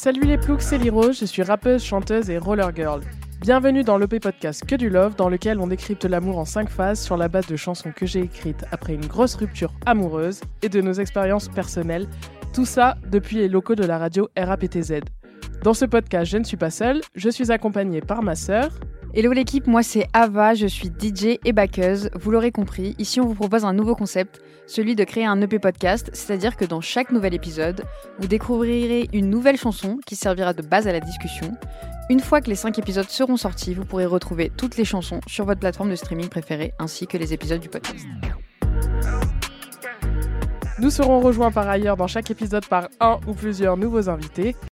Salut les ploucs, c'est Liro, je suis rappeuse, chanteuse et roller girl. Bienvenue dans l'OP podcast Que du Love, dans lequel on décrypte l'amour en 5 phases sur la base de chansons que j'ai écrites après une grosse rupture amoureuse et de nos expériences personnelles. Tout ça depuis les locaux de la radio RAPTZ. Dans ce podcast, je ne suis pas seule, je suis accompagnée par ma sœur. Hello l'équipe, moi c'est Ava, je suis DJ et backeuse. Vous l'aurez compris, ici on vous propose un nouveau concept, celui de créer un EP podcast, c'est-à-dire que dans chaque nouvel épisode, vous découvrirez une nouvelle chanson qui servira de base à la discussion. Une fois que les 5 épisodes seront sortis, vous pourrez retrouver toutes les chansons sur votre plateforme de streaming préférée ainsi que les épisodes du podcast. Nous serons rejoints par ailleurs dans chaque épisode par un ou plusieurs nouveaux invités.